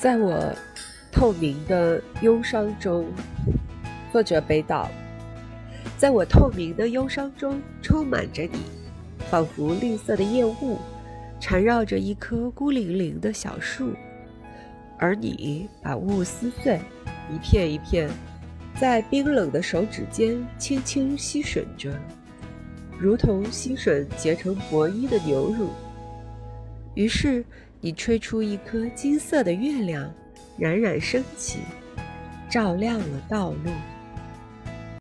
在我透明的忧伤中，作者北岛。在我透明的忧伤中，充满着你，仿佛绿色的夜雾，缠绕着一棵孤零零的小树，而你把雾撕碎，一片一片，在冰冷的手指间轻轻吸吮着，如同吸吮结成薄衣的牛乳。于是。你吹出一颗金色的月亮，冉冉升起，照亮了道路。